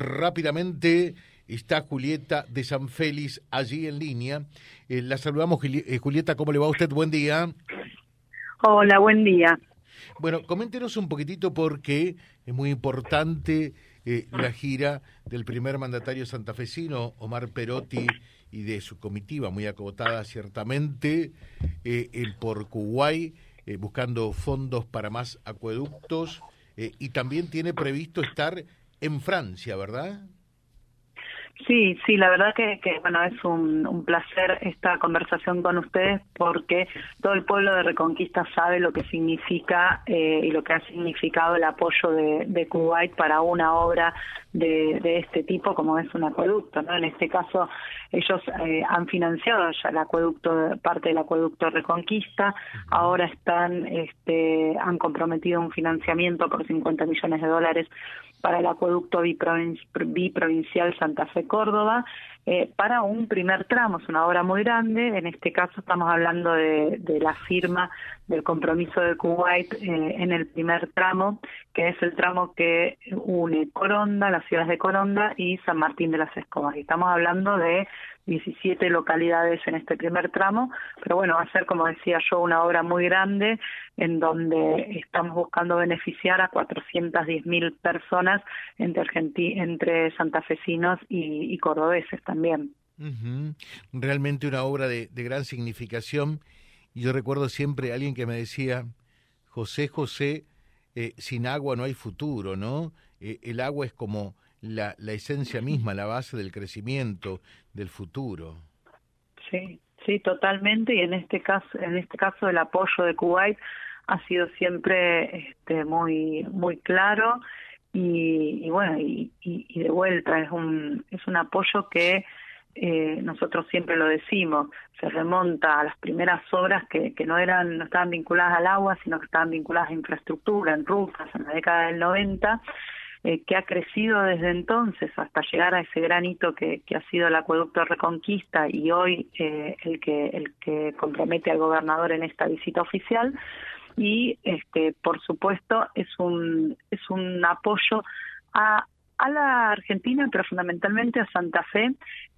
rápidamente está Julieta de San Félix allí en línea. Eh, la saludamos, eh, Julieta, ¿cómo le va a usted? Buen día. Hola, buen día. Bueno, coméntenos un poquitito porque es muy importante eh, la gira del primer mandatario santafesino, Omar Perotti, y de su comitiva, muy acotada ciertamente, por Kuwait, buscando fondos para más acueductos, y también tiene previsto estar en Francia, ¿verdad? Sí, sí, la verdad que, que bueno, es un, un, placer esta conversación con ustedes porque todo el pueblo de Reconquista sabe lo que significa eh, y lo que ha significado el apoyo de, de Kuwait para una obra de, de, este tipo como es un acueducto, ¿no? En este caso ellos eh, han financiado ya el acueducto, parte del acueducto Reconquista, ahora están, este, han comprometido un financiamiento por 50 millones de dólares para el acueducto biprovincial Santa Fe Córdoba eh, para un primer tramo, es una obra muy grande, en este caso estamos hablando de, la firma del compromiso de Kuwait eh, en el primer tramo, que es el tramo que une Coronda, las ciudades de Coronda y San Martín de las Escobas. estamos hablando de 17 localidades en este primer tramo, pero bueno, va a ser, como decía yo, una obra muy grande en donde estamos buscando beneficiar a 410 mil personas entre, entre santafesinos y, y cordobeses también. Realmente una obra de, gran significación. Y yo recuerdo siempre a alguien que me decía, José, José, eh, sin agua no hay futuro, ¿no? Eh, el agua es como la, la esencia misma, la base del crecimiento, del futuro. Sí, sí, totalmente. Y en este caso, en este caso el apoyo de Kuwait ha sido siempre este, muy, muy claro y, bueno, y, y, de vuelta es un, es un apoyo que eh, nosotros siempre lo decimos, se remonta a las primeras obras que, que no eran, no estaban vinculadas al agua, sino que estaban vinculadas a infraestructura, en rutas, en la década del 90, eh, que ha crecido desde entonces hasta llegar a ese gran hito que, que ha sido el acueducto Reconquista y hoy eh, el que el que compromete al gobernador en esta visita oficial. Y este por supuesto es un es un apoyo a a la Argentina pero fundamentalmente a Santa Fe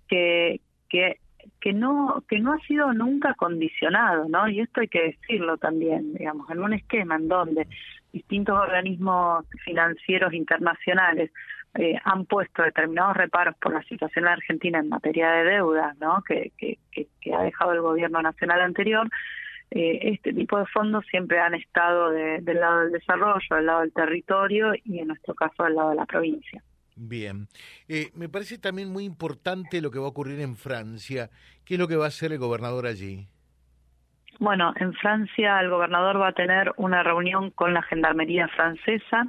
que que que no que no ha sido nunca condicionado, ¿no? Y esto hay que decirlo también, digamos, en un esquema en donde distintos organismos financieros internacionales eh, han puesto determinados reparos por la situación en Argentina en materia de deuda, ¿no? Que, que, que, ha dejado el gobierno nacional anterior. Eh, este tipo de fondos siempre han estado del lado del desarrollo, del lado del territorio y en nuestro caso del lado de la provincia. Bien. Eh, me parece también muy importante lo que va a ocurrir en Francia. ¿Qué es lo que va a hacer el gobernador allí? Bueno, en Francia el gobernador va a tener una reunión con la Gendarmería francesa.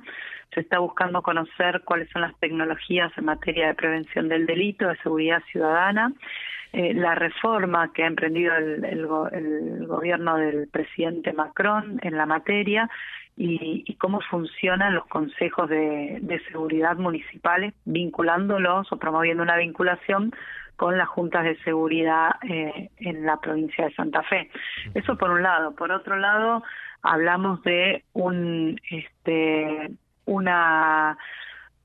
Se está buscando conocer cuáles son las tecnologías en materia de prevención del delito, de seguridad ciudadana. Eh, la reforma que ha emprendido el, el, gobierno del presidente Macron en la materia y, cómo funcionan los consejos de, de, seguridad municipales, vinculándolos o promoviendo una vinculación con las juntas de seguridad eh, en la provincia de Santa Fe. Eso por un lado. Por otro lado, hablamos de un este una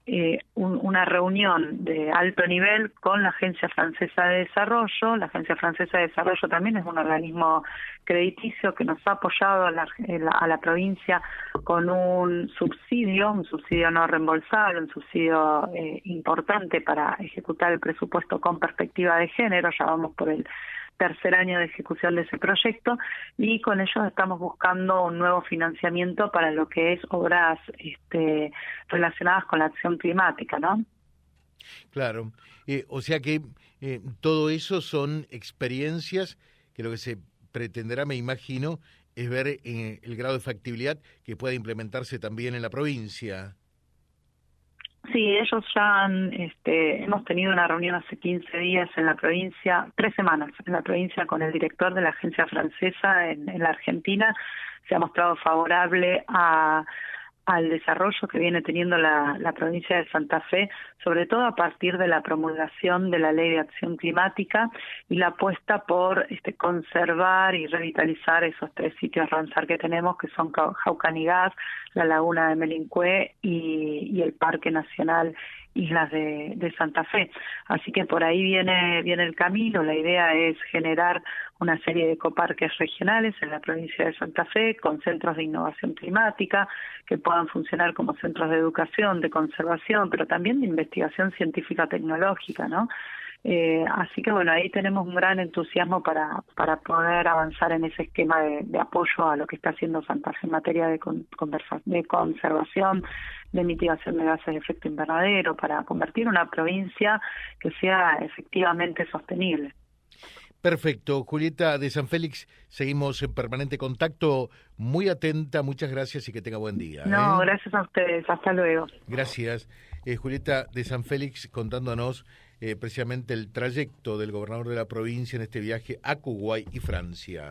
eh, una reunión de alto nivel con la Agencia Francesa de Desarrollo. La Agencia Francesa de Desarrollo también es un organismo crediticio que nos ha apoyado a la, a la provincia con un subsidio, un subsidio no reembolsable, un subsidio eh, importante para ejecutar el presupuesto con perspectiva de género. Ya vamos por el tercer año de ejecución de ese proyecto y con ellos estamos buscando un nuevo financiamiento para lo que es obras este, relacionadas con la acción climática, ¿no? Claro, eh, o sea que eh, todo eso son experiencias que lo que se pretenderá, me imagino, es ver eh, el grado de factibilidad que pueda implementarse también en la provincia. Sí, ellos ya han, este, hemos tenido una reunión hace 15 días en la provincia, tres semanas en la provincia con el director de la agencia francesa en, en la Argentina. Se ha mostrado favorable a al desarrollo que viene teniendo la, provincia de Santa Fe, sobre todo a partir de la promulgación de la Ley de Acción Climática y la apuesta por este, conservar y revitalizar esos tres sitios Ramsar que tenemos, que son Jaucanigas, la Laguna de Melincué y, y el Parque Nacional islas de, de, Santa Fe. Así que por ahí viene, viene el camino. La idea es generar una serie de ecoparques regionales en la provincia de Santa Fe con centros de innovación climática que puedan funcionar como centros de educación, de conservación, pero también de investigación científica tecnológica, ¿no? Eh, así que bueno, ahí tenemos un gran entusiasmo para, para poder avanzar en ese esquema de, apoyo a lo que está haciendo Santa Fe en materia de, de conservación, de mitigación de gases de efecto invernadero, para convertir una provincia que sea efectivamente sostenible. Perfecto. Julieta de San Félix, seguimos en permanente contacto. Muy atenta, muchas gracias y que tenga buen día. No, ¿eh? gracias a ustedes. Hasta luego. Gracias. Eh, Julieta de San Félix contándonos eh, precisamente el trayecto del gobernador de la provincia en este viaje a Kuwait y Francia